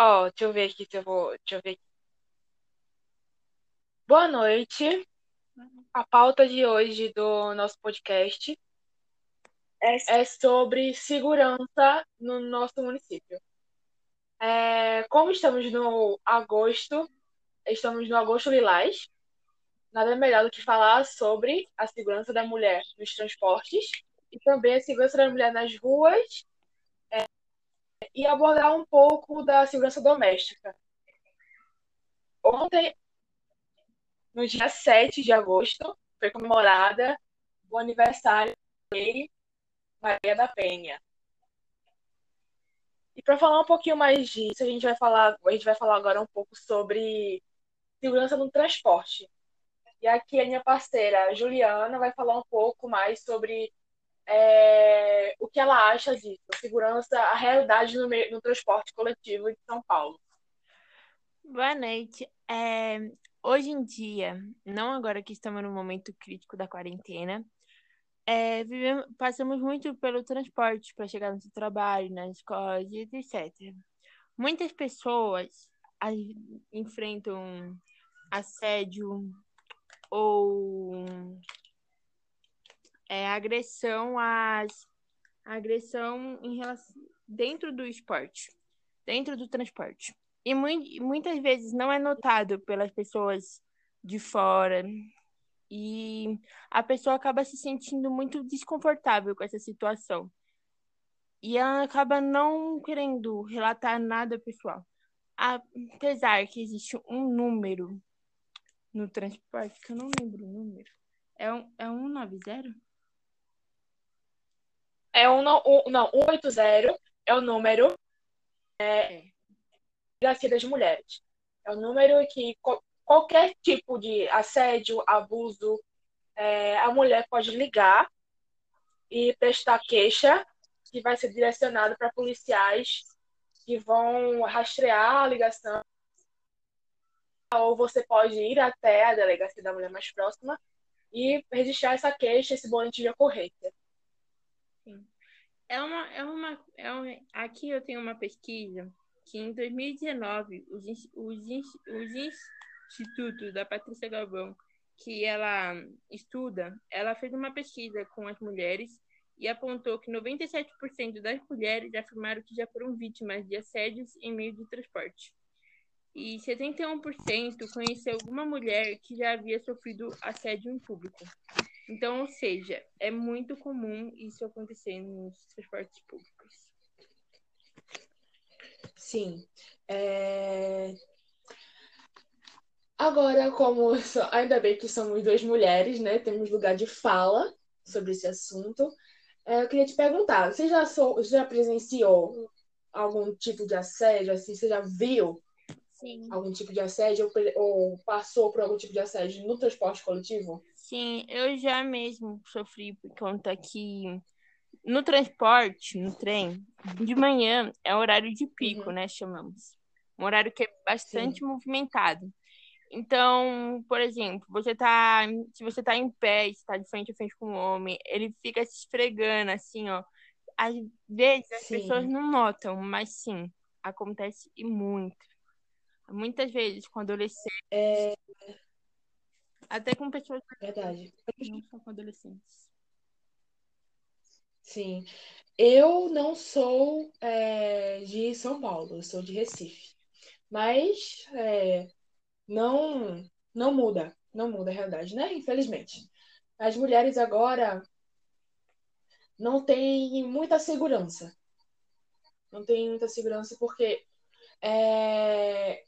Ó, deixa eu ver aqui se eu vou. Deixa eu ver aqui. Boa noite. A pauta de hoje do nosso podcast é sobre segurança no nosso município. É, como estamos no agosto, estamos no agosto lilás, nada melhor do que falar sobre a segurança da mulher nos transportes e também a segurança da mulher nas ruas é, e abordar um pouco da segurança doméstica. Ontem, no dia 7 de agosto, foi comemorada o aniversário da Maria da Penha. E para falar um pouquinho mais disso, a gente vai falar, a gente vai falar agora um pouco sobre segurança no transporte. E aqui a minha parceira Juliana vai falar um pouco mais sobre é, o que ela acha disso, a segurança, a realidade no, meio, no transporte coletivo de São Paulo. Boa noite. É, hoje em dia, não agora que estamos no momento crítico da quarentena, é, vivemos, passamos muito pelo transporte para chegar no seu trabalho, nas escolas, etc. Muitas pessoas enfrentam assédio ou é, agressão às agressão em relação dentro do esporte, dentro do transporte. E mu muitas vezes não é notado pelas pessoas de fora. E a pessoa acaba se sentindo muito desconfortável com essa situação. E ela acaba não querendo relatar nada pessoal. Apesar que existe um número no transporte, que eu não lembro o número. É, um, é 190? É um, um, não, 180 é o número é, delegacia das mulheres. É o número que qualquer tipo de assédio, abuso, é, a mulher pode ligar e prestar queixa, que vai ser direcionado para policiais que vão rastrear a ligação ou você pode ir até a delegacia da mulher mais próxima e registrar essa queixa, esse boletim de ocorrência. É uma, é uma, é uma, aqui eu tenho uma pesquisa que em 2019 os, os, os institutos da Patrícia Galvão, que ela estuda, ela fez uma pesquisa com as mulheres e apontou que 97% das mulheres afirmaram que já foram vítimas de assédios em meio de transporte e 71% conheceu alguma mulher que já havia sofrido assédio em público. Então, ou seja, é muito comum isso acontecer nos transportes públicos. Sim. É... Agora, como ainda bem que somos duas mulheres, né? Temos lugar de fala sobre esse assunto. É, eu queria te perguntar, você já, sou, já presenciou algum tipo de assédio? Assim, você já viu Sim. algum tipo de assédio ou, ou, passou por algum tipo de assédio no transporte coletivo? Sim, eu já mesmo sofri por conta que no transporte, no trem, de manhã é horário de pico, uhum. né? Chamamos. Um horário que é bastante Sim. movimentado. Então, por exemplo, você tá. Se você tá em pé, está de frente a frente com um homem, ele fica se esfregando, assim, ó. Às vezes as sim. pessoas não notam, mas sim, acontece e muito. Muitas vezes com adolescentes. É... Até com pessoas. Verdade. Não só com adolescentes. Sim. Eu não sou é, de São Paulo, eu sou de Recife. Mas é, não, não muda. Não muda a realidade, né? Infelizmente. As mulheres agora não têm muita segurança. Não têm muita segurança porque é,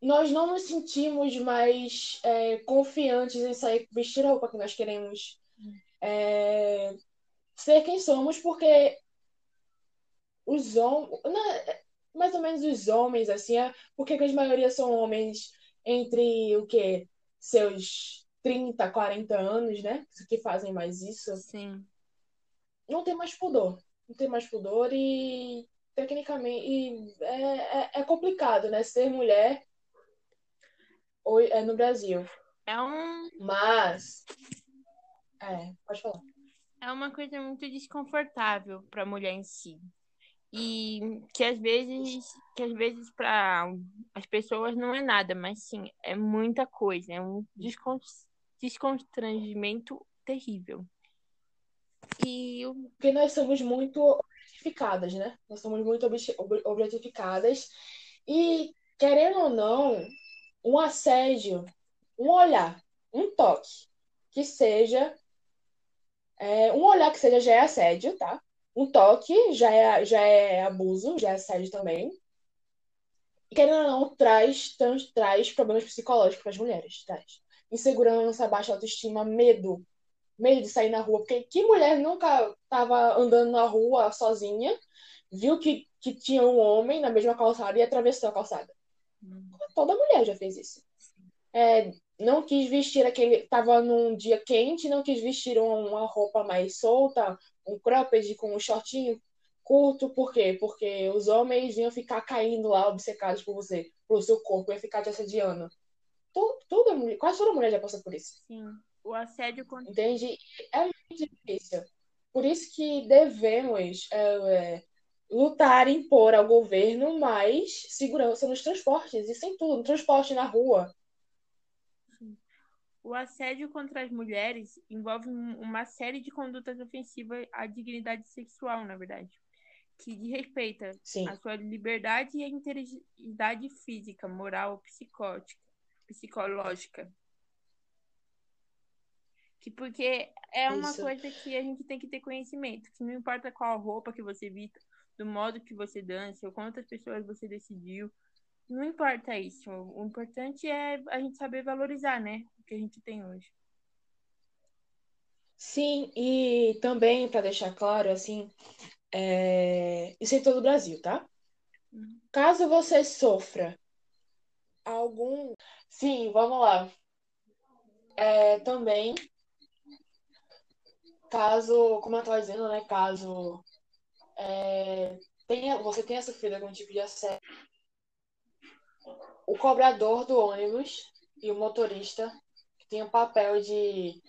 nós não nos sentimos mais é, confiantes em sair, vestir a roupa que nós queremos, é, ser quem somos, porque os homens, mais ou menos os homens, assim, é, porque a maioria são homens entre o que? Seus 30, 40 anos, né? Que fazem mais isso. Sim. Não tem mais pudor. Não tem mais pudor e tecnicamente e é, é, é complicado, né? Ser mulher é no Brasil. É um. Mas. É, pode falar. É uma coisa muito desconfortável para a mulher em si. e que às vezes que às vezes para as pessoas não é nada, mas sim, é muita coisa, é um desconstrangimento terrível. E porque nós somos muito objetificadas, né? Nós somos muito objetificadas e querendo ou não, um assédio, um olhar, um toque que seja é, um olhar que seja já é assédio, tá? Um toque já é, já é abuso, já é assédio também. E querendo ou não, traz, traz, traz problemas psicológicos para as mulheres. Traz. Insegurança, baixa autoestima, medo. Medo de sair na rua. Porque que mulher nunca estava andando na rua sozinha, viu que, que tinha um homem na mesma calçada e atravessou a calçada? Toda mulher já fez isso. É, não quis vestir aquele. Tava num dia quente, não quis vestir uma roupa mais solta, um cropped com um shortinho curto, por quê? Porque os homens iam ficar caindo lá, obcecados por você, pelo seu corpo, ia ficar te assediando. Toda, toda mulher, quase toda mulher já passou por isso. Sim, o assédio contra... Entende? É muito difícil. Por isso que devemos é, é, lutar, impor ao governo mais segurança nos transportes, isso em tudo, no transporte, na rua, o assédio contra as mulheres envolve uma série de condutas ofensivas à dignidade sexual, na verdade, que respeita Sim. a sua liberdade e a integridade física, moral, psicótica, psicológica. Que porque é uma Isso. coisa que a gente tem que ter conhecimento, que não importa qual roupa que você vista, do modo que você dança, ou quantas pessoas você decidiu, não importa isso. O importante é a gente saber valorizar, né? O que a gente tem hoje. Sim, e também, para deixar claro, assim, é... isso em todo o Brasil, tá? Uhum. Caso você sofra algum. Sim, vamos lá. É, também, caso, como eu estava dizendo, né? Caso é, tenha, você tenha sofrido algum tipo de assédio o cobrador do ônibus e o motorista tem o papel de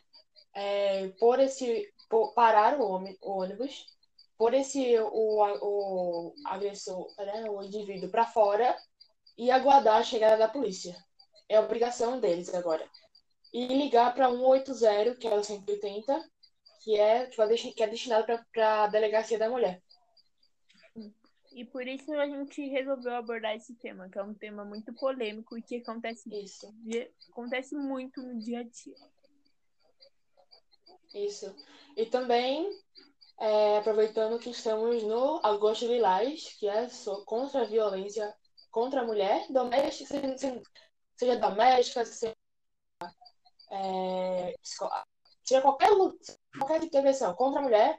é, por esse parar o, o, ônibus, por esse o, o agressor, né, o indivíduo para fora e aguardar a chegada da polícia. É obrigação deles agora. E ligar para 180, que é o 180, que é, que é destinado para a delegacia da mulher. E por isso a gente resolveu abordar esse tema, que é um tema muito polêmico e que acontece, isso. acontece muito no dia a dia. Isso. E também, é, aproveitando que estamos no Agosto Lilás, que é contra a violência contra a mulher, doméstica, seja, doméstica, seja, é, seja qualquer, qualquer agressão contra a mulher,